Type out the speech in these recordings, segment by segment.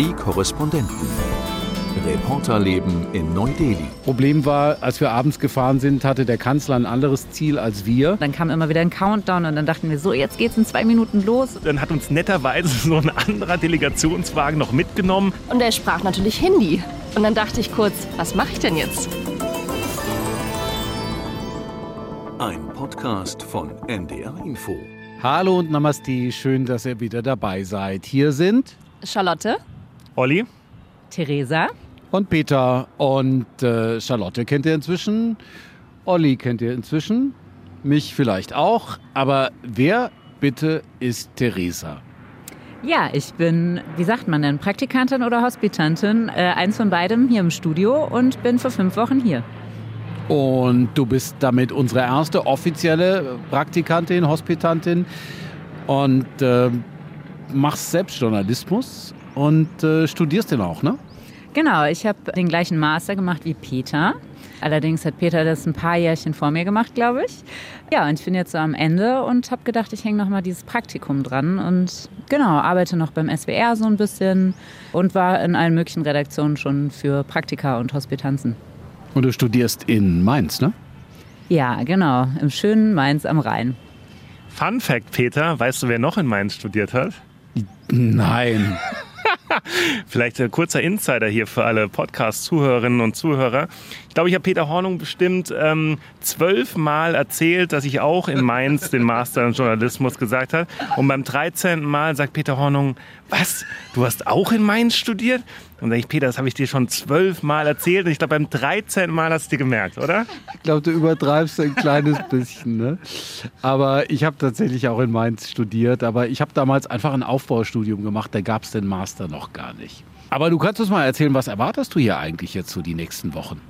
Die Korrespondenten. Reporterleben in Neu-Delhi. Problem war, als wir abends gefahren sind, hatte der Kanzler ein anderes Ziel als wir. Dann kam immer wieder ein Countdown und dann dachten wir, so, jetzt geht's in zwei Minuten los. Dann hat uns netterweise so ein anderer Delegationswagen noch mitgenommen. Und er sprach natürlich Hindi. Und dann dachte ich kurz, was mache ich denn jetzt? Ein Podcast von NDR Info. Hallo und Namaste, schön, dass ihr wieder dabei seid. Hier sind Charlotte. Olli? Theresa. und Peter und äh, Charlotte kennt ihr inzwischen. Olli kennt ihr inzwischen. Mich vielleicht auch. Aber wer bitte ist Theresa? Ja, ich bin, wie sagt man denn, Praktikantin oder Hospitantin? Äh, eins von beidem hier im Studio und bin für fünf Wochen hier. Und du bist damit unsere erste offizielle Praktikantin, Hospitantin und äh, machst selbst Journalismus und äh, studierst den auch, ne? Genau, ich habe den gleichen Master gemacht wie Peter. Allerdings hat Peter das ein paar Jährchen vor mir gemacht, glaube ich. Ja, und ich bin jetzt so am Ende und habe gedacht, ich hänge noch mal dieses Praktikum dran und genau, arbeite noch beim SWR so ein bisschen und war in allen möglichen Redaktionen schon für Praktika und Hospitanzen. Und du studierst in Mainz, ne? Ja, genau, im schönen Mainz am Rhein. Fun Fact, Peter, weißt du, wer noch in Mainz studiert hat? Nein. Vielleicht ein kurzer Insider hier für alle Podcast-Zuhörerinnen und Zuhörer. Ich glaube, ich habe Peter Hornung bestimmt ähm, zwölfmal erzählt, dass ich auch in Mainz den Master in Journalismus gesagt habe. Und beim 13. Mal sagt Peter Hornung, was? Du hast auch in Mainz studiert? Und dann denke ich, Peter, das habe ich dir schon zwölfmal erzählt. Und ich glaube, beim 13. Mal hast du dir gemerkt, oder? Ich glaube, du übertreibst ein kleines bisschen. Ne? Aber ich habe tatsächlich auch in Mainz studiert. Aber ich habe damals einfach ein Aufbaustudium gemacht. Da gab es den Master noch gar nicht. Aber du kannst uns mal erzählen, was erwartest du hier eigentlich jetzt so die nächsten Wochen?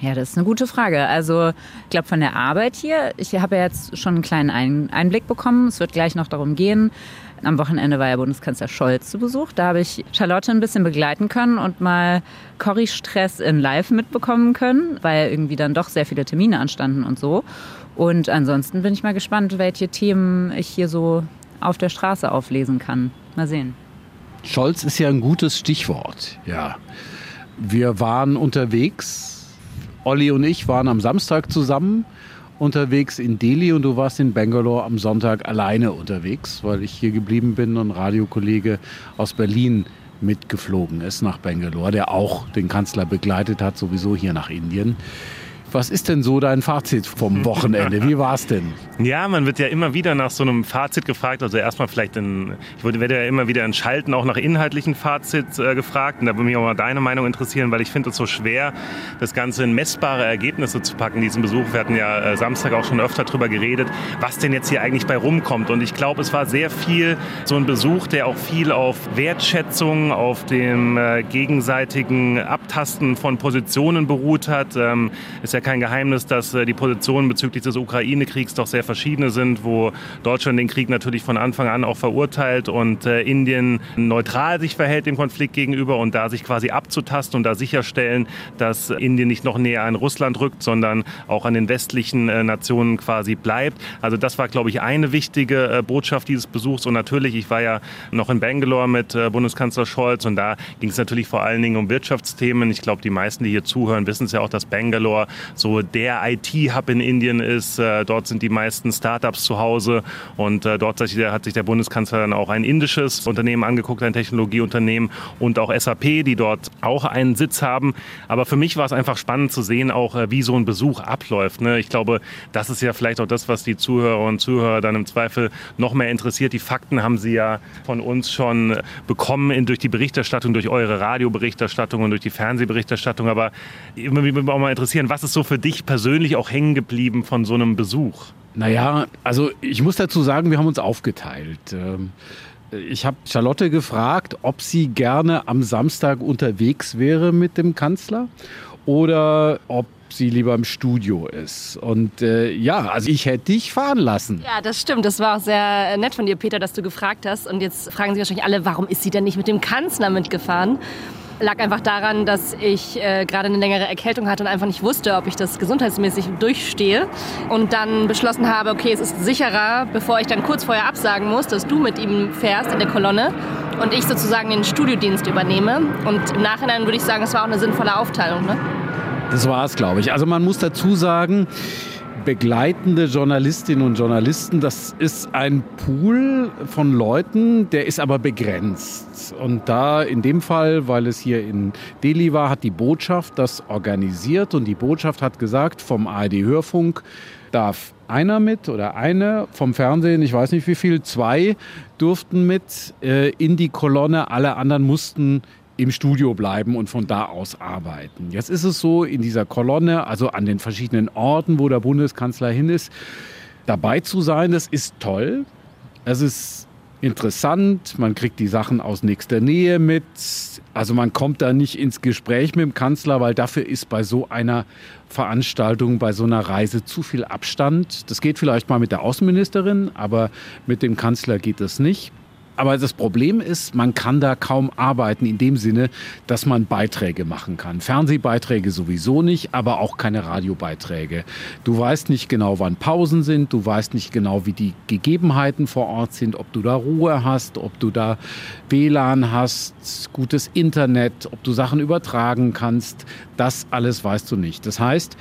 Ja, das ist eine gute Frage. Also ich glaube von der Arbeit hier, ich habe ja jetzt schon einen kleinen Ein Einblick bekommen. Es wird gleich noch darum gehen. Am Wochenende war ja Bundeskanzler Scholz zu Besuch. Da habe ich Charlotte ein bisschen begleiten können und mal Corrie-Stress in Live mitbekommen können, weil irgendwie dann doch sehr viele Termine anstanden und so. Und ansonsten bin ich mal gespannt, welche Themen ich hier so auf der Straße auflesen kann. Mal sehen. Scholz ist ja ein gutes Stichwort. Ja. Wir waren unterwegs. Olli und ich waren am Samstag zusammen unterwegs in Delhi und du warst in Bangalore am Sonntag alleine unterwegs, weil ich hier geblieben bin und Radiokollege aus Berlin mitgeflogen ist nach Bangalore, der auch den Kanzler begleitet hat, sowieso hier nach Indien. Was ist denn so dein Fazit vom Wochenende? Wie war es denn? Ja, man wird ja immer wieder nach so einem Fazit gefragt. Also erstmal vielleicht in, ich werde ja immer wieder in Schalten auch nach inhaltlichen Fazit äh, gefragt. Und da würde mich auch mal deine Meinung interessieren, weil ich finde es so schwer, das Ganze in messbare Ergebnisse zu packen, diesen Besuch. Wir hatten ja äh, Samstag auch schon öfter drüber geredet, was denn jetzt hier eigentlich bei rumkommt. Und ich glaube, es war sehr viel so ein Besuch, der auch viel auf Wertschätzung, auf dem äh, gegenseitigen Abtasten von Positionen beruht hat. Ähm, ist ja kein Geheimnis, dass äh, die Positionen bezüglich des Ukraine-Kriegs doch sehr verschiedene sind, wo Deutschland den Krieg natürlich von Anfang an auch verurteilt und äh, Indien neutral sich verhält dem Konflikt gegenüber und da sich quasi abzutasten und da sicherstellen, dass Indien nicht noch näher an Russland rückt, sondern auch an den westlichen äh, Nationen quasi bleibt. Also das war, glaube ich, eine wichtige Botschaft dieses Besuchs und natürlich, ich war ja noch in Bangalore mit Bundeskanzler Scholz und da ging es natürlich vor allen Dingen um Wirtschaftsthemen. Ich glaube, die meisten, die hier zuhören, wissen es ja auch, dass Bangalore so der IT-Hub in Indien ist. Äh, dort sind die meisten Startups zu Hause und äh, dort hat sich der Bundeskanzler dann auch ein indisches Unternehmen angeguckt, ein Technologieunternehmen und auch SAP, die dort auch einen Sitz haben. Aber für mich war es einfach spannend zu sehen, auch äh, wie so ein Besuch abläuft. Ne? Ich glaube, das ist ja vielleicht auch das, was die Zuhörer und Zuhörer dann im Zweifel noch mehr interessiert. Die Fakten haben sie ja von uns schon bekommen durch die Berichterstattung, durch eure Radioberichterstattung und durch die Fernsehberichterstattung. Aber immer würde mich auch mal interessieren, was ist so für dich persönlich auch hängen geblieben von so einem Besuch? Naja, also ich muss dazu sagen, wir haben uns aufgeteilt. Ähm, ich habe Charlotte gefragt, ob sie gerne am Samstag unterwegs wäre mit dem Kanzler oder ob sie lieber im Studio ist. Und äh, ja, also ich hätte dich fahren lassen. Ja, das stimmt. Das war auch sehr nett von dir, Peter, dass du gefragt hast. Und jetzt fragen sich wahrscheinlich alle, warum ist sie denn nicht mit dem Kanzler mitgefahren? Lag einfach daran, dass ich äh, gerade eine längere Erkältung hatte und einfach nicht wusste, ob ich das gesundheitsmäßig durchstehe. Und dann beschlossen habe, okay, es ist sicherer, bevor ich dann kurz vorher absagen muss, dass du mit ihm fährst in der Kolonne. und ich sozusagen den Studiodienst übernehme. Und im Nachhinein würde ich sagen, es war auch eine sinnvolle Aufteilung. Ne? Das war es, glaube ich. Also man muss dazu sagen, begleitende Journalistinnen und Journalisten, das ist ein Pool von Leuten, der ist aber begrenzt. Und da in dem Fall, weil es hier in Delhi war, hat die Botschaft das organisiert und die Botschaft hat gesagt, vom ARD Hörfunk darf einer mit oder eine vom Fernsehen, ich weiß nicht wie viel, zwei durften mit äh, in die Kolonne, alle anderen mussten im Studio bleiben und von da aus arbeiten. Jetzt ist es so, in dieser Kolonne, also an den verschiedenen Orten, wo der Bundeskanzler hin ist, dabei zu sein, das ist toll. Es ist interessant, man kriegt die Sachen aus nächster Nähe mit. Also man kommt da nicht ins Gespräch mit dem Kanzler, weil dafür ist bei so einer Veranstaltung, bei so einer Reise zu viel Abstand. Das geht vielleicht mal mit der Außenministerin, aber mit dem Kanzler geht das nicht. Aber das Problem ist, man kann da kaum arbeiten in dem Sinne, dass man Beiträge machen kann. Fernsehbeiträge sowieso nicht, aber auch keine Radiobeiträge. Du weißt nicht genau, wann Pausen sind, du weißt nicht genau, wie die Gegebenheiten vor Ort sind, ob du da Ruhe hast, ob du da WLAN hast, gutes Internet, ob du Sachen übertragen kannst. Das alles weißt du nicht. Das heißt,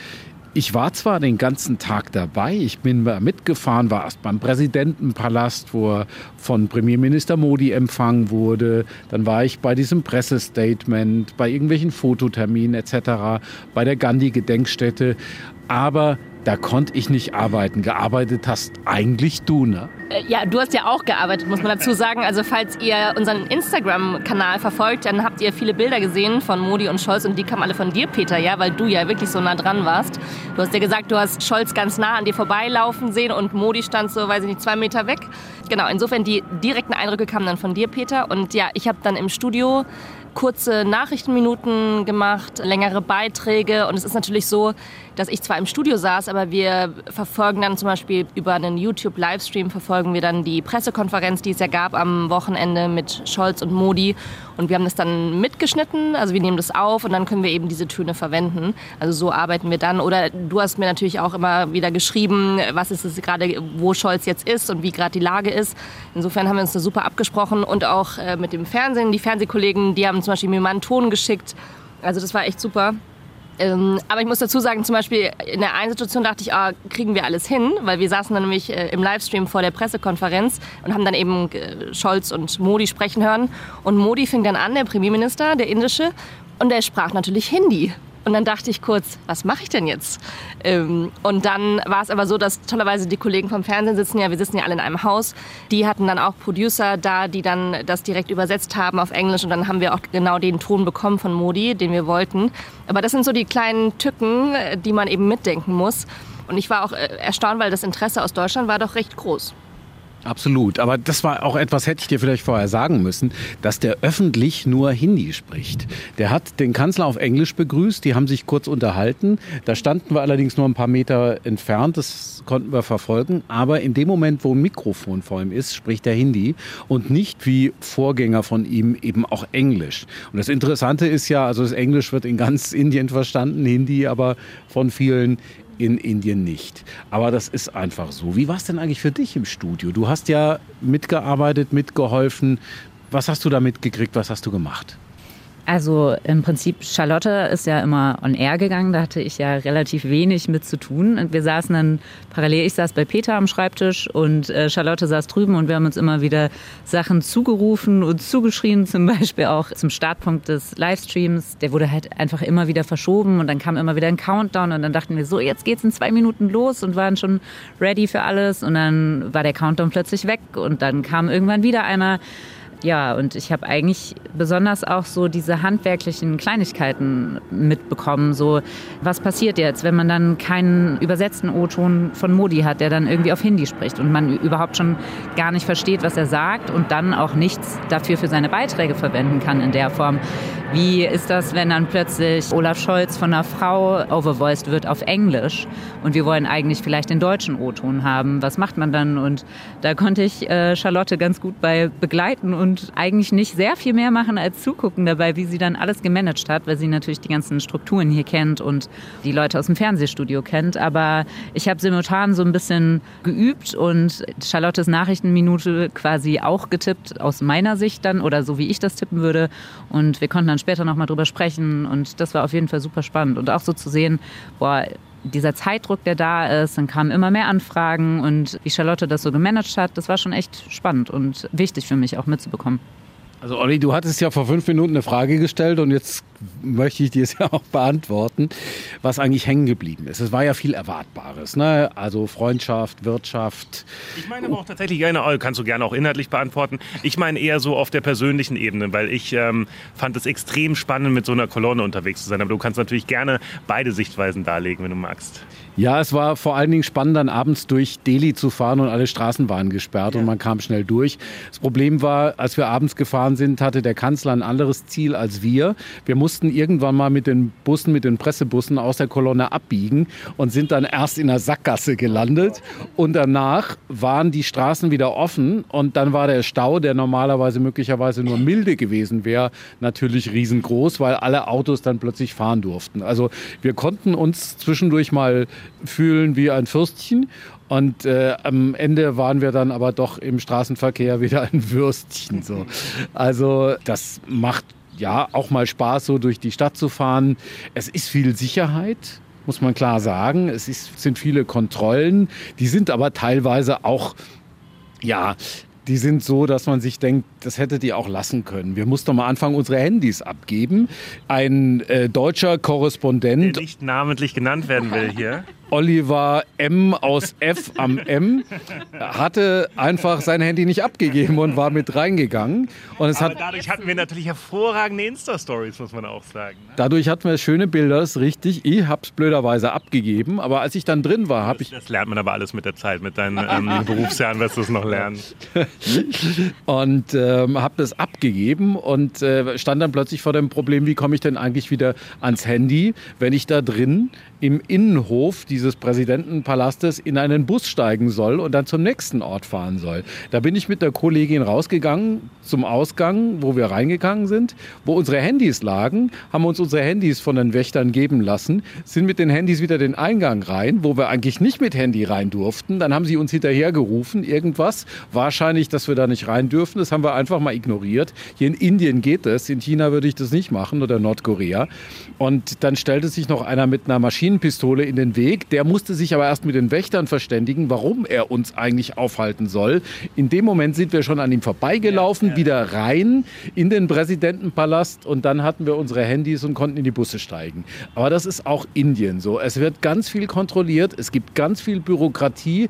ich war zwar den ganzen Tag dabei, ich bin mitgefahren, war erst beim Präsidentenpalast, wo er von Premierminister Modi empfangen wurde. Dann war ich bei diesem Pressestatement, bei irgendwelchen Fototerminen etc., bei der Gandhi-Gedenkstätte. Aber da konnte ich nicht arbeiten. Gearbeitet hast eigentlich du, ne? Äh, ja, du hast ja auch gearbeitet, muss man dazu sagen. Also falls ihr unseren Instagram-Kanal verfolgt, dann habt ihr viele Bilder gesehen von Modi und Scholz und die kamen alle von dir, Peter, ja, weil du ja wirklich so nah dran warst. Du hast ja gesagt, du hast Scholz ganz nah an dir vorbeilaufen sehen und Modi stand so, weiß ich nicht, zwei Meter weg. Genau, insofern die direkten Eindrücke kamen dann von dir, Peter. Und ja, ich habe dann im Studio kurze Nachrichtenminuten gemacht, längere Beiträge. Und es ist natürlich so, dass ich zwar im Studio saß, aber wir verfolgen dann zum Beispiel über einen YouTube-Livestream verfolgen wir dann die Pressekonferenz, die es ja gab am Wochenende mit Scholz und Modi. Und wir haben das dann mitgeschnitten, also wir nehmen das auf und dann können wir eben diese Töne verwenden. Also so arbeiten wir dann. Oder du hast mir natürlich auch immer wieder geschrieben, was ist es gerade, wo Scholz jetzt ist und wie gerade die Lage ist. Insofern haben wir uns da super abgesprochen und auch äh, mit dem Fernsehen. Die Fernsehkollegen, die haben zum Beispiel mir mal einen Ton geschickt. Also das war echt super. Ähm, aber ich muss dazu sagen, zum Beispiel in der einen Situation dachte ich, ah, kriegen wir alles hin, weil wir saßen dann nämlich äh, im Livestream vor der Pressekonferenz und haben dann eben äh, Scholz und Modi sprechen hören. Und Modi fing dann an, der Premierminister, der indische, und der sprach natürlich Hindi. Und dann dachte ich kurz, was mache ich denn jetzt? Ähm, und dann war es aber so, dass tollerweise die Kollegen vom Fernsehen sitzen ja, wir sitzen ja alle in einem Haus, die hatten dann auch Producer da, die dann das direkt übersetzt haben auf Englisch und dann haben wir auch genau den Ton bekommen von Modi, den wir wollten. Aber das sind so die kleinen Tücken, die man eben mitdenken muss. Und ich war auch äh, erstaunt, weil das Interesse aus Deutschland war doch recht groß. Absolut. Aber das war auch etwas, hätte ich dir vielleicht vorher sagen müssen, dass der öffentlich nur Hindi spricht. Der hat den Kanzler auf Englisch begrüßt, die haben sich kurz unterhalten. Da standen wir allerdings nur ein paar Meter entfernt, das konnten wir verfolgen. Aber in dem Moment, wo ein Mikrofon vor ihm ist, spricht er Hindi und nicht wie Vorgänger von ihm eben auch Englisch. Und das Interessante ist ja, also das Englisch wird in ganz Indien verstanden, Hindi aber von vielen in Indien nicht. Aber das ist einfach so. Wie war es denn eigentlich für dich im Studio? Du hast ja mitgearbeitet, mitgeholfen. Was hast du da mitgekriegt? Was hast du gemacht? Also im Prinzip, Charlotte ist ja immer on air gegangen, da hatte ich ja relativ wenig mit zu tun. Und wir saßen dann parallel, ich saß bei Peter am Schreibtisch und äh, Charlotte saß drüben und wir haben uns immer wieder Sachen zugerufen und zugeschrien, zum Beispiel auch zum Startpunkt des Livestreams. Der wurde halt einfach immer wieder verschoben und dann kam immer wieder ein Countdown und dann dachten wir so, jetzt geht's in zwei Minuten los und waren schon ready für alles und dann war der Countdown plötzlich weg und dann kam irgendwann wieder einer ja, und ich habe eigentlich besonders auch so diese handwerklichen Kleinigkeiten mitbekommen. So, was passiert jetzt, wenn man dann keinen übersetzten O-Ton von Modi hat, der dann irgendwie auf Hindi spricht und man überhaupt schon gar nicht versteht, was er sagt und dann auch nichts dafür für seine Beiträge verwenden kann in der Form. Wie ist das, wenn dann plötzlich Olaf Scholz von einer Frau overvoiced wird auf Englisch und wir wollen eigentlich vielleicht den deutschen O-Ton haben? Was macht man dann? Und da konnte ich äh, Charlotte ganz gut bei begleiten und eigentlich nicht sehr viel mehr machen als zugucken dabei, wie sie dann alles gemanagt hat, weil sie natürlich die ganzen Strukturen hier kennt und die Leute aus dem Fernsehstudio kennt. Aber ich habe simultan so ein bisschen geübt und Charlottes Nachrichtenminute quasi auch getippt aus meiner Sicht dann oder so wie ich das tippen würde. Und wir konnten dann später nochmal drüber sprechen und das war auf jeden Fall super spannend. Und auch so zu sehen, boah, dieser Zeitdruck, der da ist, dann kamen immer mehr Anfragen und wie Charlotte das so gemanagt hat, das war schon echt spannend und wichtig für mich auch mitzubekommen. Also Olli, du hattest ja vor fünf Minuten eine Frage gestellt und jetzt möchte ich dir es ja auch beantworten, was eigentlich hängen geblieben ist. Es war ja viel Erwartbares, ne? Also Freundschaft, Wirtschaft. Ich meine aber auch tatsächlich gerne, kannst du gerne auch inhaltlich beantworten. Ich meine eher so auf der persönlichen Ebene, weil ich ähm, fand es extrem spannend, mit so einer Kolonne unterwegs zu sein. Aber du kannst natürlich gerne beide Sichtweisen darlegen, wenn du magst. Ja, es war vor allen Dingen spannend, dann abends durch Delhi zu fahren und alle Straßen waren gesperrt ja. und man kam schnell durch. Das Problem war, als wir abends gefahren sind, hatte der Kanzler ein anderes Ziel als wir. Wir mussten irgendwann mal mit den Bussen, mit den Pressebussen aus der Kolonne abbiegen und sind dann erst in der Sackgasse gelandet. Und danach waren die Straßen wieder offen und dann war der Stau, der normalerweise möglicherweise nur milde gewesen wäre, natürlich riesengroß, weil alle Autos dann plötzlich fahren durften. Also wir konnten uns zwischendurch mal fühlen wie ein Fürstchen. Und äh, am Ende waren wir dann aber doch im Straßenverkehr wieder ein Würstchen. So. Also das macht ja auch mal Spaß, so durch die Stadt zu fahren. Es ist viel Sicherheit muss man klar sagen. Es ist, sind viele Kontrollen, die sind aber teilweise auch ja, die sind so, dass man sich denkt, das hättet ihr auch lassen können. Wir mussten mal anfangen, unsere Handys abgeben. Ein äh, deutscher Korrespondent. Der nicht namentlich genannt werden will hier. Oliver M aus F am M hatte einfach sein Handy nicht abgegeben und war mit reingegangen. Und es Aber hat dadurch hatten wir natürlich hervorragende Insta-Stories, muss man auch sagen. Ne? Dadurch hatten wir schöne Bilder, das ist richtig. Ich habe es blöderweise abgegeben, aber als ich dann drin war, habe ich... Das lernt man aber alles mit der Zeit, mit deinen ähm, Berufsjahren wirst du es noch lernen. und ähm, habe das abgegeben und äh, stand dann plötzlich vor dem Problem, wie komme ich denn eigentlich wieder ans Handy, wenn ich da drin im Innenhof dieses Präsidentenpalastes in einen Bus steigen soll und dann zum nächsten Ort fahren soll. Da bin ich mit der Kollegin rausgegangen zum Ausgang, wo wir reingegangen sind, wo unsere Handys lagen, haben uns unsere Handys von den Wächtern geben lassen, sind mit den Handys wieder den Eingang rein, wo wir eigentlich nicht mit Handy rein durften. Dann haben sie uns hinterhergerufen, irgendwas. Wahrscheinlich, dass wir da nicht rein dürfen. Das haben wir einfach mal ignoriert. Hier in Indien geht das, in China würde ich das nicht machen oder Nordkorea. Und dann stellte sich noch einer mit einer Maschine Maschinenpistole in den Weg. Der musste sich aber erst mit den Wächtern verständigen, warum er uns eigentlich aufhalten soll. In dem Moment sind wir schon an ihm vorbeigelaufen, ja, ja. wieder rein in den Präsidentenpalast und dann hatten wir unsere Handys und konnten in die Busse steigen. Aber das ist auch Indien so. Es wird ganz viel kontrolliert, es gibt ganz viel Bürokratie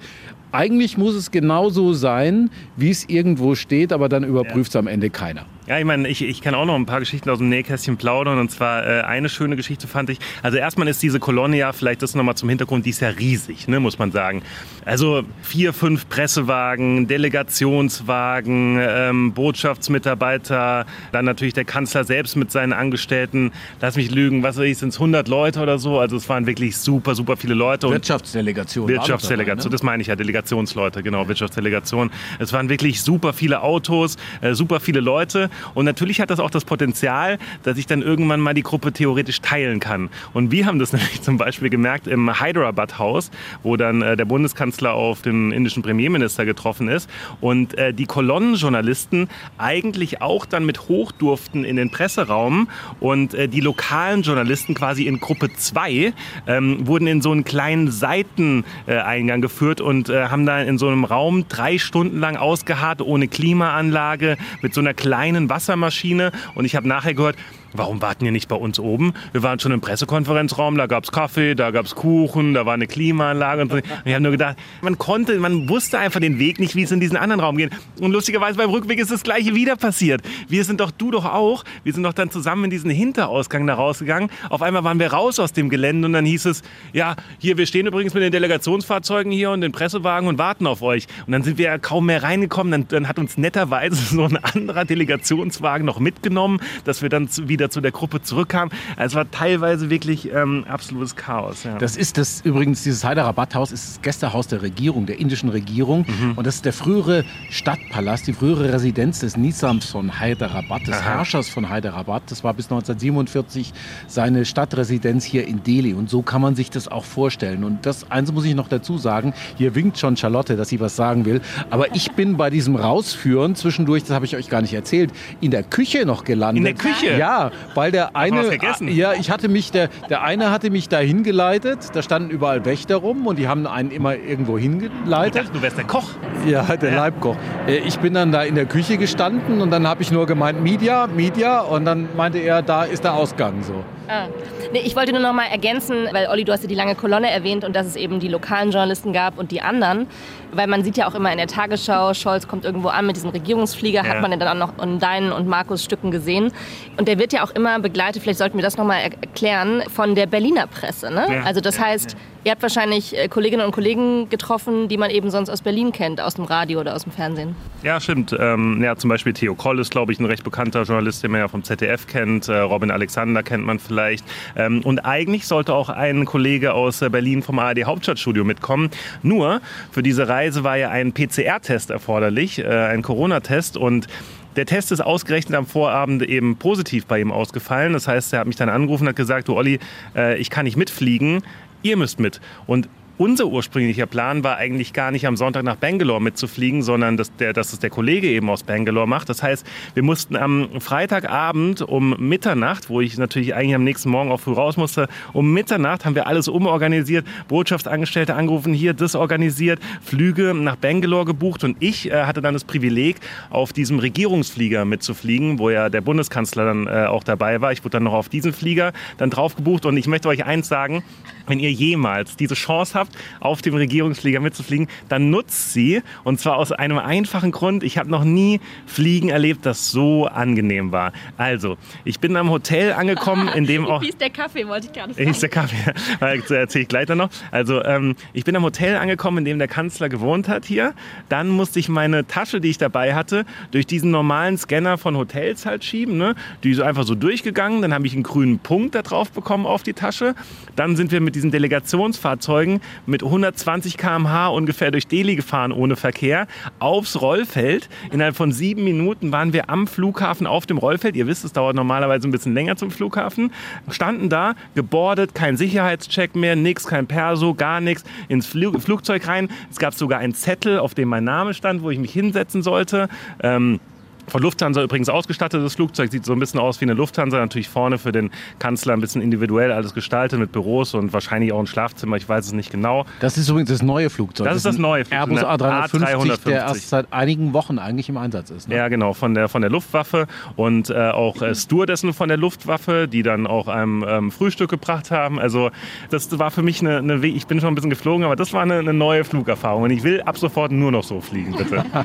eigentlich muss es genauso sein, wie es irgendwo steht, aber dann überprüft es am Ende keiner. Ja, ich meine, ich, ich kann auch noch ein paar Geschichten aus dem Nähkästchen plaudern. Und zwar äh, eine schöne Geschichte fand ich. Also erstmal ist diese Kolonne ja, vielleicht das nochmal zum Hintergrund, die ist ja riesig, ne, muss man sagen. Also vier, fünf Pressewagen, Delegationswagen, ähm, Botschaftsmitarbeiter, dann natürlich der Kanzler selbst mit seinen Angestellten. Lass mich lügen, was weiß ich, sind es 100 Leute oder so? Also es waren wirklich super, super viele Leute. Wirtschaftsdelegation. Wirtschaftsdelegation, das meine ich ja, Delegationsleute, genau, Wirtschaftsdelegation. Es waren wirklich super viele Autos, äh, super viele Leute. Und natürlich hat das auch das Potenzial, dass ich dann irgendwann mal die Gruppe theoretisch teilen kann. Und wir haben das nämlich zum Beispiel gemerkt im Hyderabad-Haus, wo dann äh, der Bundeskanzler auf den indischen Premierminister getroffen ist und äh, die Kolonnenjournalisten eigentlich auch dann mit hoch durften in den Presseraum und äh, die lokalen Journalisten quasi in Gruppe 2 ähm, wurden in so einen kleinen Seiteneingang geführt und äh, haben da in so einem Raum drei Stunden lang ausgeharrt, ohne Klimaanlage, mit so einer kleinen Wassermaschine. Und ich habe nachher gehört, warum warten ihr nicht bei uns oben? Wir waren schon im Pressekonferenzraum, da gab es Kaffee, da gab es Kuchen, da war eine Klimaanlage und, so. und ich habe nur gedacht, man konnte, man wusste einfach den Weg nicht, wie es in diesen anderen Raum geht. Und lustigerweise beim Rückweg ist das gleiche wieder passiert. Wir sind doch, du doch auch, wir sind doch dann zusammen in diesen Hinterausgang da rausgegangen. Auf einmal waren wir raus aus dem Gelände und dann hieß es, ja, hier, wir stehen übrigens mit den Delegationsfahrzeugen hier und den Pressewagen und warten auf euch. Und dann sind wir ja kaum mehr reingekommen. Dann, dann hat uns netterweise so ein anderer Delegationswagen noch mitgenommen, dass wir dann wieder wieder zu der Gruppe zurückkam. Es war teilweise wirklich ähm, absolutes Chaos. Ja. Das ist das übrigens, dieses Hyderabad-Haus ist das Gästehaus der Regierung, der indischen Regierung. Mhm. Und das ist der frühere Stadtpalast, die frühere Residenz des Nizams von Hyderabad, des Aha. Herrschers von Hyderabad. Das war bis 1947 seine Stadtresidenz hier in Delhi. Und so kann man sich das auch vorstellen. Und das eins muss ich noch dazu sagen. Hier winkt schon Charlotte, dass sie was sagen will. Aber ich bin bei diesem Rausführen zwischendurch, das habe ich euch gar nicht erzählt, in der Küche noch gelandet. In der Küche? Ja, weil der eine. vergessen? Ja, ich hatte mich, der, der eine hatte mich da hingeleitet. Da standen überall Wächter rum und die haben einen immer irgendwo ich hingeleitet. dachte, du wärst der Koch. Ja, der Ja. Leibkoch. Äh, Ich bin dann da in der Küche gestanden und dann habe ich nur gemeint, Media, Media. Und dann meinte er, da ist der Ausgang so. Ah. Nee, ich wollte nur noch mal ergänzen, weil Olli, du hast ja die lange Kolonne erwähnt und dass es eben die lokalen Journalisten gab und die anderen. Weil man sieht ja auch immer in der Tagesschau, Scholz kommt irgendwo an mit diesem Regierungsflieger, Ja. hat man den dann auch noch in deinen und Markus Stücken gesehen. Und der wird ja auch immer begleitet, vielleicht sollten wir das noch mal er- erklären, von der Berliner Presse. Ne? Ja. Also das Ja, heißt, ihr habt wahrscheinlich äh, Kolleginnen und Kollegen getroffen, die man eben sonst aus Berlin kennt, aus dem Radio oder aus dem Fernsehen. Ja, stimmt. Ähm, ja, zum Beispiel Theo Koll ist, glaube ich, ein recht bekannter Journalist, den man ja vom ZDF kennt. Äh, Robin Alexander kennt man vielleicht. Ähm, und eigentlich sollte auch ein Kollege aus äh, Berlin vom ARD Hauptstadtstudio mitkommen. Nur für diese Reise war ja ein PCR-Test erforderlich, äh, ein Corona-Test. Und der Test ist ausgerechnet am Vorabend eben positiv bei ihm ausgefallen. Das heißt, er hat mich dann angerufen und hat gesagt, du Olli, äh, ich kann nicht mitfliegen, ihr müsst mit. Und unser ursprünglicher Plan war eigentlich gar nicht am Sonntag nach Bangalore mitzufliegen, sondern dass, der, dass es der Kollege eben aus Bangalore macht. Das heißt, wir mussten am Freitagabend um Mitternacht, wo ich natürlich eigentlich am nächsten Morgen auch früh raus musste, um Mitternacht haben wir alles umorganisiert, Botschaftsangestellte angerufen, hier das organisiert, Flüge nach Bangalore gebucht und ich äh, hatte dann das Privileg, auf diesem Regierungsflieger mitzufliegen, wo ja der Bundeskanzler dann äh, auch dabei war. Ich wurde dann noch auf diesen Flieger dann drauf gebucht und ich möchte euch eins sagen, wenn ihr jemals diese Chance habt, auf dem Regierungsflieger mitzufliegen, dann nutzt sie. Und zwar aus einem einfachen Grund. Ich habe noch nie Fliegen erlebt, das so angenehm war. Also, ich bin am Hotel angekommen, in dem auch... Wie ist der Kaffee, wollte ich gerade Hier ist der Kaffee. Erzähle ich gleich dann noch. Also ähm, ich bin am Hotel angekommen, in dem der Kanzler gewohnt hat hier. Dann musste ich meine Tasche, die ich dabei hatte, durch diesen normalen Scanner von Hotels halt schieben. Ne? Die ist einfach so durchgegangen. Dann habe ich einen grünen Punkt da drauf bekommen auf die Tasche. Dann sind wir mit diesen Delegationsfahrzeugen mit 120 km/h ungefähr durch Delhi gefahren ohne Verkehr aufs Rollfeld. Innerhalb von sieben Minuten waren wir am Flughafen auf dem Rollfeld. Ihr wisst, es dauert normalerweise ein bisschen länger zum Flughafen. Standen da, gebordet, kein Sicherheitscheck mehr, nix, kein Perso, gar nichts. Ins Flu Flugzeug rein. Es gab sogar einen Zettel, auf dem mein Name stand, wo ich mich hinsetzen sollte. Ähm, von Lufthansa übrigens ausgestattet. Das Flugzeug sieht so ein bisschen aus wie eine Lufthansa. Natürlich vorne für den Kanzler ein bisschen individuell alles gestaltet mit Büros und wahrscheinlich auch ein Schlafzimmer. Ich weiß es nicht genau. Das ist übrigens das neue Flugzeug. Das ist das neue Flugzeug, Airbus ne? A350, der A350. erst seit einigen Wochen eigentlich im Einsatz ist. Ne? Ja, genau, von der, von der Luftwaffe und äh, auch äh, Stewardessen von der Luftwaffe, die dann auch einem ähm, Frühstück gebracht haben. Also das war für mich eine, eine ich bin schon ein bisschen geflogen, aber das war eine, eine neue Flugerfahrung und ich will ab sofort nur noch so fliegen, bitte.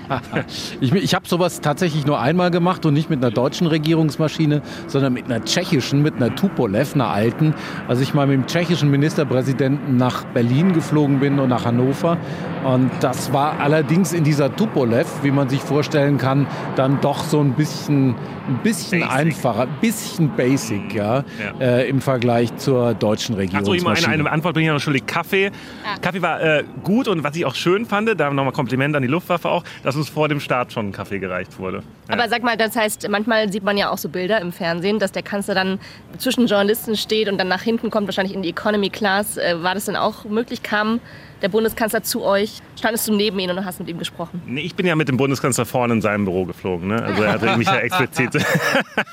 Ich, ich habe sowas tatsächlich nur einmal gemacht und nicht mit einer deutschen Regierungsmaschine, sondern mit einer tschechischen, mit einer Tupolev, einer alten. Als ich mal mit dem tschechischen Ministerpräsidenten nach Berlin geflogen bin und nach Hannover. Und das war allerdings in dieser Tupolev, wie man sich vorstellen kann, dann doch so ein bisschen, ein bisschen Basic. einfacher, ein bisschen basic, ja, Ja. Äh, im Vergleich zur deutschen Achso, immer Regierungsmaschine. eine, eine Antwort bin ich noch schuldig. Kaffee. Kaffee war äh, gut und was ich auch schön fand, da nochmal Kompliment an die Luftwaffe auch, dass uns vor dem Start schon ein Kaffee gereicht wurde. Aber sag mal, das heißt, manchmal sieht man ja auch so Bilder im Fernsehen, dass der Kanzler dann zwischen Journalisten steht und dann nach hinten kommt, wahrscheinlich in die Economy Class. Äh, War das denn auch möglich? Kam der Bundeskanzler zu euch? Standest du neben ihm und hast mit ihm gesprochen? Nee, ich bin ja mit dem Bundeskanzler vorne in seinem Büro geflogen. Ne? Also er hatte mich ja explizit.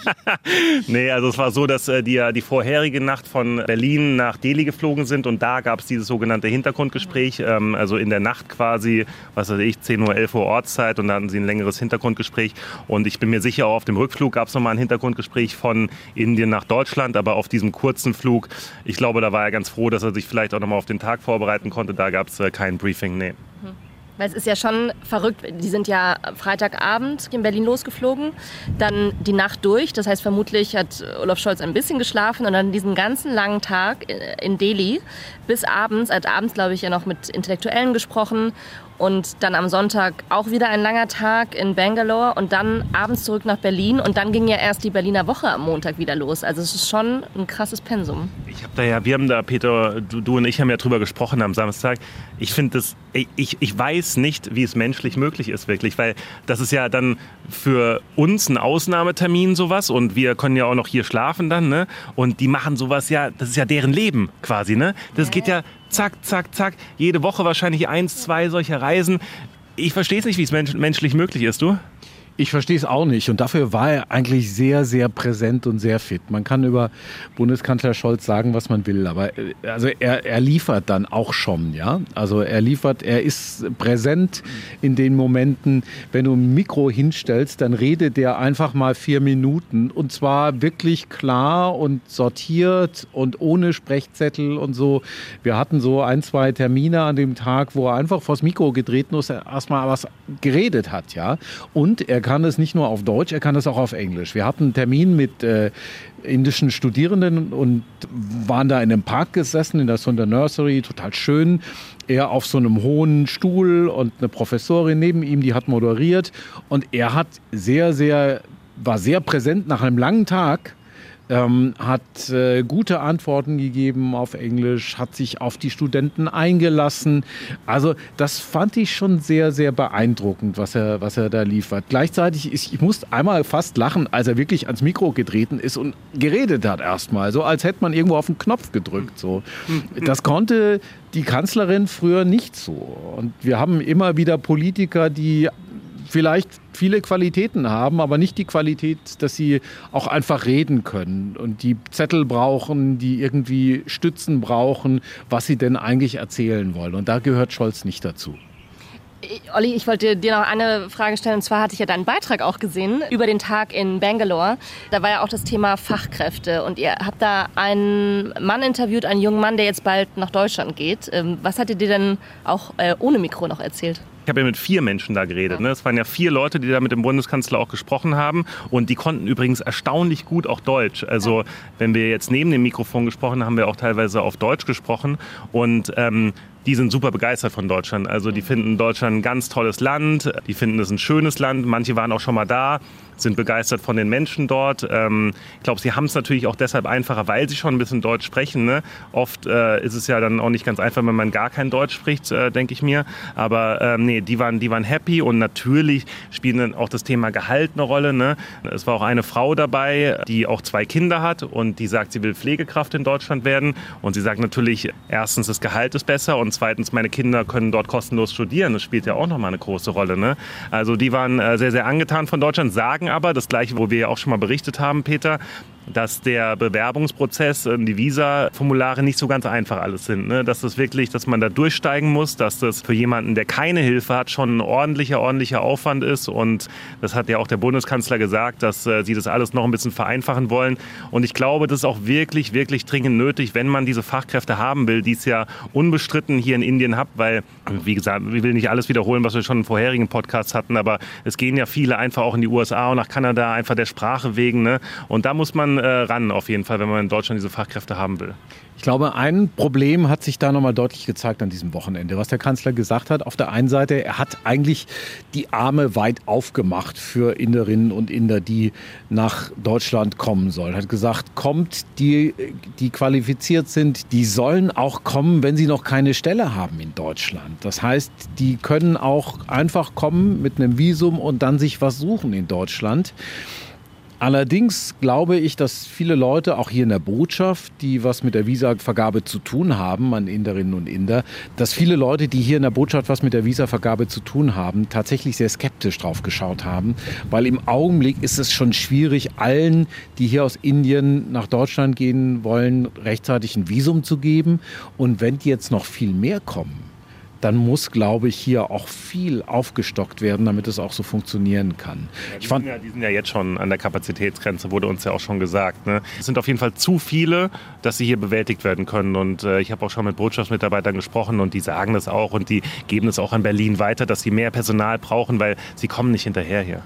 nee, also es war so, dass äh, die ja die vorherige Nacht von Berlin nach Delhi geflogen sind und da gab es dieses sogenannte Hintergrundgespräch. Ähm, also in der Nacht quasi, was weiß ich, 10 Uhr, 11 Uhr Ortszeit und da hatten sie ein längeres Hintergrundgespräch. Und ich bin mir sicher, auch auf dem Rückflug gab es nochmal ein Hintergrundgespräch von Indien nach Deutschland, aber auf diesem kurzen Flug, ich glaube, da war er ganz froh, dass er sich vielleicht auch nochmal auf den Tag vorbereiten konnte. Da gab es kein Briefing, nee. Weil es ist ja schon verrückt. Die sind ja Freitagabend in Berlin losgeflogen, dann die Nacht durch. Das heißt, vermutlich hat Olaf Scholz ein bisschen geschlafen und dann diesen ganzen langen Tag in Delhi bis abends. Er hat abends, glaube ich, ja noch mit Intellektuellen gesprochen und dann am Sonntag auch wieder ein langer Tag in Bangalore und dann abends zurück nach Berlin und dann ging ja erst die Berliner Woche am Montag wieder los. Also es ist schon ein krasses Pensum. Ich habe da ja, wir haben da, Peter, du, du, und ich haben ja drüber gesprochen am Samstag. Ich finde das, ich, ich weiß nicht, wie es menschlich möglich ist wirklich, weil das ist ja dann für uns ein Ausnahmetermin sowas und wir können ja auch noch hier schlafen dann, ne? Und die machen sowas ja, das ist ja deren Leben quasi, ne? Das geht ja zack, zack, zack. Jede Woche wahrscheinlich eins, zwei solcher Reisen. Ich verstehe es nicht, wie es menschlich möglich ist, du? Ich verstehe es auch nicht. Und dafür war er eigentlich sehr, sehr präsent und sehr fit. Man kann über Bundeskanzler Scholz sagen, was man will, aber äh, also er, er liefert dann auch schon, ja. Also er liefert, er ist präsent in den Momenten. Wenn du ein Mikro hinstellst, dann redet der einfach mal vier Minuten und zwar wirklich klar und sortiert und ohne Sprechzettel und so. Wir hatten so ein, zwei Termine an dem Tag, wo er einfach vors Mikro getreten ist, erstmal was geredet hat, ja. Und er kann es nicht nur auf Deutsch, er kann es auch auf Englisch. Wir hatten einen Termin mit äh, indischen Studierenden und waren da in einem Park gesessen, in der Sunda Nursery, total schön. Er auf so einem hohen Stuhl und eine Professorin neben ihm, die hat moderiert. Und er hat sehr, sehr, war sehr präsent nach einem langen Tag ähm, hat äh, gute Antworten gegeben auf Englisch, hat sich auf die Studenten eingelassen. Also das fand ich schon sehr, sehr beeindruckend, was er, was er da liefert. Gleichzeitig, ist, ich musste einmal fast lachen, als er wirklich ans Mikro getreten ist und geredet hat erstmal, so als hätte man irgendwo auf den Knopf gedrückt. So. Das konnte die Kanzlerin früher nicht so. Und wir haben immer wieder Politiker, die vielleicht viele Qualitäten haben, aber nicht die Qualität, dass sie auch einfach reden können und die Zettel brauchen, die irgendwie Stützen brauchen, was sie denn eigentlich erzählen wollen. Und da gehört Scholz nicht dazu. Olli, ich wollte dir noch eine Frage stellen. Und zwar hatte ich ja deinen Beitrag auch gesehen über den Tag in Bangalore. Da war ja auch das Thema Fachkräfte. Und ihr habt da einen Mann interviewt, einen jungen Mann, der jetzt bald nach Deutschland geht. Ähm, was hat ihr dir denn auch äh, ohne Mikro noch erzählt? Ich habe ja mit vier Menschen da geredet. Ne? Es waren ja vier Leute, die da mit dem Bundeskanzler auch gesprochen haben. Und die konnten übrigens erstaunlich gut auch Deutsch. Also wenn wir jetzt neben dem Mikrofon gesprochen haben, haben wir auch teilweise auf Deutsch gesprochen. Und ähm, die sind super begeistert von Deutschland. Also die finden Deutschland ein ganz tolles Land, die finden es ein schönes Land. Manche waren auch schon mal da, sind begeistert von den Menschen dort. Ähm, ich glaube, sie haben es natürlich auch deshalb einfacher, weil sie schon ein bisschen Deutsch sprechen. Ne? Oft äh, ist es ja dann auch nicht ganz einfach, wenn man gar kein Deutsch spricht, äh, denke ich mir. Aber ähm, nee, die waren, die waren happy und natürlich spielt dann auch das Thema Gehalt eine Rolle. Ne? Es war auch eine Frau dabei, die auch zwei Kinder hat und die sagt, sie will Pflegekraft in Deutschland werden. Und sie sagt natürlich, erstens, das Gehalt ist besser und zweitens, meine Kinder können dort kostenlos studieren. Das spielt ja auch nochmal eine große Rolle. Ne? Also die waren äh, sehr, sehr angetan von Deutschland, sagen aber, das gleiche, wo wir ja auch schon mal berichtet haben, Peter, dass der Bewerbungsprozess, die Visa-Formulare nicht so ganz einfach alles sind. Ne? Dass das wirklich, dass man da durchsteigen muss, dass das für jemanden, der keine Hilfe hat, schon ein ordentlicher, ordentlicher Aufwand ist. Und das hat ja auch der Bundeskanzler gesagt, dass äh, sie das alles noch ein bisschen vereinfachen wollen. Und ich glaube, das ist auch wirklich, wirklich dringend nötig, wenn man diese Fachkräfte haben will, die es ja unbestritten hier in Indien hat, weil, wie gesagt, wir will nicht alles wiederholen, was wir schon in vorherigen Podcasts hatten, aber es gehen ja viele einfach auch in die USA und nach Kanada, einfach der Sprache wegen. Ne? Und da muss man äh, ran, auf jeden Fall, wenn man in Deutschland diese Fachkräfte haben will. Ich glaube, ein Problem hat sich da nochmal deutlich gezeigt an diesem Wochenende. Was der Kanzler gesagt hat, auf der einen Seite, er hat eigentlich die Arme weit aufgemacht für Inderinnen und Inder, die nach Deutschland kommen sollen. Er hat gesagt, kommt, die, die qualifiziert sind, die sollen auch kommen, wenn sie noch keine Stelle haben in Deutschland. Das heißt, die können auch einfach kommen mit einem Visum und dann sich was suchen in Deutschland. Allerdings glaube ich, dass viele Leute, auch hier in der Botschaft, die was mit der Visavergabe zu tun haben, an Inderinnen und Inder, dass viele Leute, die hier in der Botschaft was mit der Visavergabe zu tun haben, tatsächlich sehr skeptisch drauf geschaut haben. Weil im Augenblick ist es schon schwierig, allen, die hier aus Indien nach Deutschland gehen wollen, rechtzeitig ein Visum zu geben. Und wenn die jetzt noch viel mehr kommen, dann muss, glaube ich, hier auch viel aufgestockt werden, damit es auch so funktionieren kann. Ja, die, sind ja, die, sind ja, jetzt schon an der Kapazitätsgrenze, wurde uns ja auch schon gesagt. Ne? Es sind auf jeden Fall zu viele, dass sie hier bewältigt werden können. Und äh, ich habe auch schon mit Botschaftsmitarbeitern gesprochen und die sagen das auch und die geben es auch an Berlin weiter, dass sie mehr Personal brauchen, weil sie kommen nicht hinterher hier.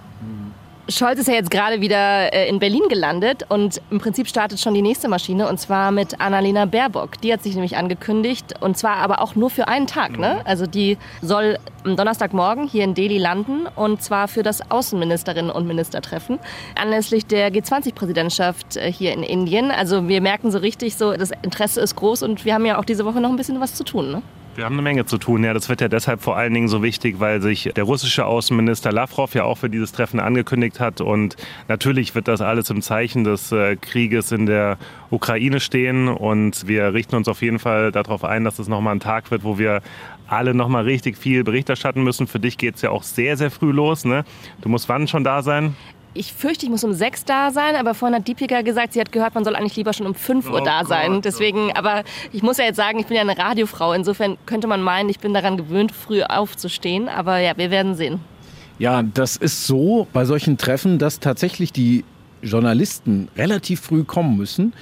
Scholz ist ja jetzt gerade wieder äh, in Berlin gelandet und im Prinzip startet schon die nächste Maschine und zwar mit Annalena Baerbock. Die hat sich nämlich angekündigt und zwar aber auch nur für einen Tag. Ne? Mhm. Also die soll am Donnerstagmorgen hier in Delhi landen und zwar für das Außenministerinnen und Ministertreffen anlässlich der G20-Präsidentschaft äh, hier in Indien. Also wir merken so richtig, so das Interesse ist groß und wir haben ja auch diese Woche noch ein bisschen was zu tun. Ne? Wir haben eine Menge zu tun. Ja, das wird ja deshalb vor allen Dingen so wichtig, weil sich der russische Außenminister Lavrov ja auch für dieses Treffen angekündigt hat. Und natürlich wird das alles im Zeichen des äh, Krieges in der Ukraine stehen. Und wir richten uns auf jeden Fall darauf ein, dass es nochmal ein Tag wird, wo wir alle nochmal richtig viel Bericht erstatten müssen. Für dich geht es ja auch sehr, sehr früh los. Ne? Du musst wann schon da sein? Ich fürchte, ich muss um sechs da sein, aber vorhin hat Deepika gesagt, sie hat gehört, man soll eigentlich lieber schon um fünf Uhr oh da sein. Gott, Deswegen, aber ich muss ja jetzt sagen, ich bin ja eine Radiofrau. Insofern könnte man meinen, ich bin daran gewöhnt, früh aufzustehen. Aber ja, wir werden sehen. Ja, das ist so bei solchen Treffen, dass tatsächlich die Journalisten relativ früh kommen müssen.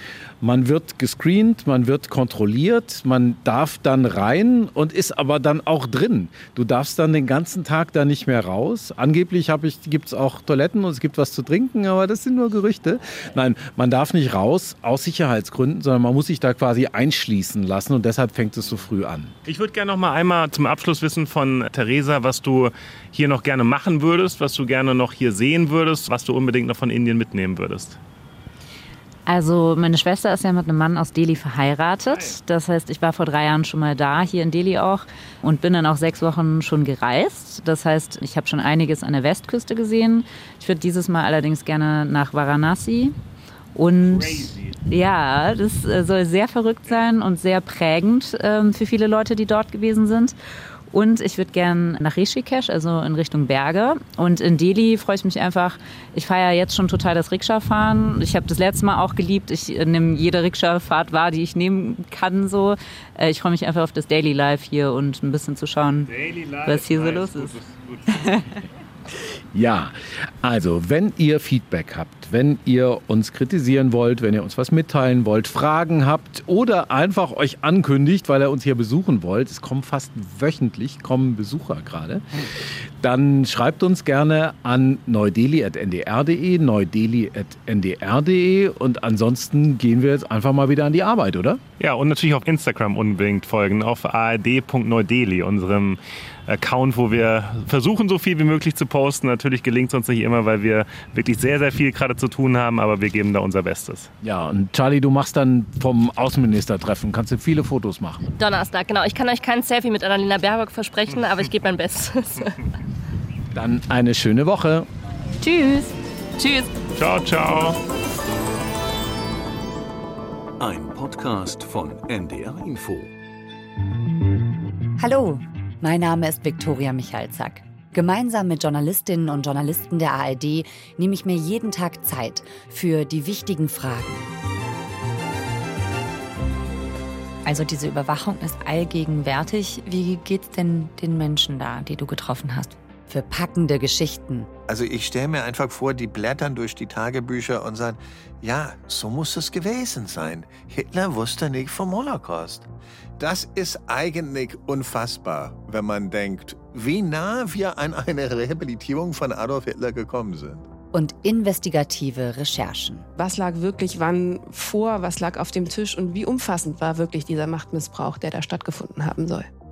Man wird gescreent, man wird kontrolliert, man darf dann rein und ist aber dann auch drin. Du darfst dann den ganzen Tag da nicht mehr raus. Angeblich gibt es auch Toiletten und es gibt was zu trinken, aber das sind nur Gerüchte. Nein, man darf nicht raus aus Sicherheitsgründen, sondern man muss sich da quasi einschließen lassen und deshalb fängt es so früh an. Ich würde gerne noch mal einmal zum Abschluss wissen von Theresa, was du hier noch gerne machen würdest, was du gerne noch hier sehen würdest, was du unbedingt noch von Indien mitnehmen würdest. Also meine Schwester ist ja mit einem Mann aus Delhi verheiratet. Das heißt, ich war vor drei Jahren schon mal da, hier in Delhi auch, und bin dann auch sechs Wochen schon gereist. Das heißt, ich habe schon einiges an der Westküste gesehen. Ich würde dieses Mal allerdings gerne nach Varanasi. Und Crazy. ja, das äh, soll sehr verrückt sein und sehr prägend ähm, für viele Leute, die dort gewesen sind. Und ich würde gern nach Rishikesh, also in Richtung Berge. Und in Delhi freue ich mich einfach. Ich feiere jetzt schon total das Rikscha-Fahren. Ich habe das letzte Mal auch geliebt. Ich nehme jede Rikscha-Fahrt wahr, die ich nehmen kann. So. Äh, ich freue mich einfach auf das Daily Life hier und ein bisschen zu schauen, was hier so los ist. Ja, also wenn ihr Feedback habt, wenn ihr uns kritisieren wollt, wenn ihr uns was mitteilen wollt, Fragen habt oder einfach euch ankündigt, weil ihr uns hier besuchen wollt, es kommen fast wöchentlich, kommen Besucher gerade, dann schreibt uns gerne an neudeli.ndr.de, neudeli.ndr.de und ansonsten gehen wir jetzt einfach mal wieder an die Arbeit, oder? Ja, und natürlich auf Instagram unbedingt folgen, auf ard.neudeli, unserem Account, wo wir versuchen, so viel wie möglich zu posten. Natürlich gelingt es uns nicht immer, weil wir wirklich sehr, sehr viel gerade zu tun haben, aber wir geben da unser Bestes. Ja, und Charlie, du machst dann vom Außenministertreffen, kannst du viele Fotos machen. Donnerstag, genau. Ich kann euch kein Selfie mit Annalena Baerbock versprechen, aber ich gebe mein Bestes. Dann eine schöne Woche. Tschüss. Tschüss. Ciao, ciao. Ein Podcast von NDR Info. Hallo. Mein Name ist Viktoria Michalzack. Gemeinsam mit Journalistinnen und Journalisten der ARD nehme ich mir jeden Tag Zeit für die wichtigen Fragen. Also diese Überwachung ist allgegenwärtig. Wie geht's denn den Menschen da, die du getroffen hast? Für packende Geschichten. Also ich stelle mir einfach vor, die blättern durch die Tagebücher und sagen, ja, so muss es gewesen sein. Hitler wusste nicht vom Holocaust. Das ist eigentlich unfassbar, wenn man denkt, wie nah wir an eine Rehabilitierung von Adolf Hitler gekommen sind. Und investigative Recherchen. Was lag wirklich wann vor, was lag auf dem Tisch und wie umfassend war wirklich dieser Machtmissbrauch, der da stattgefunden haben soll.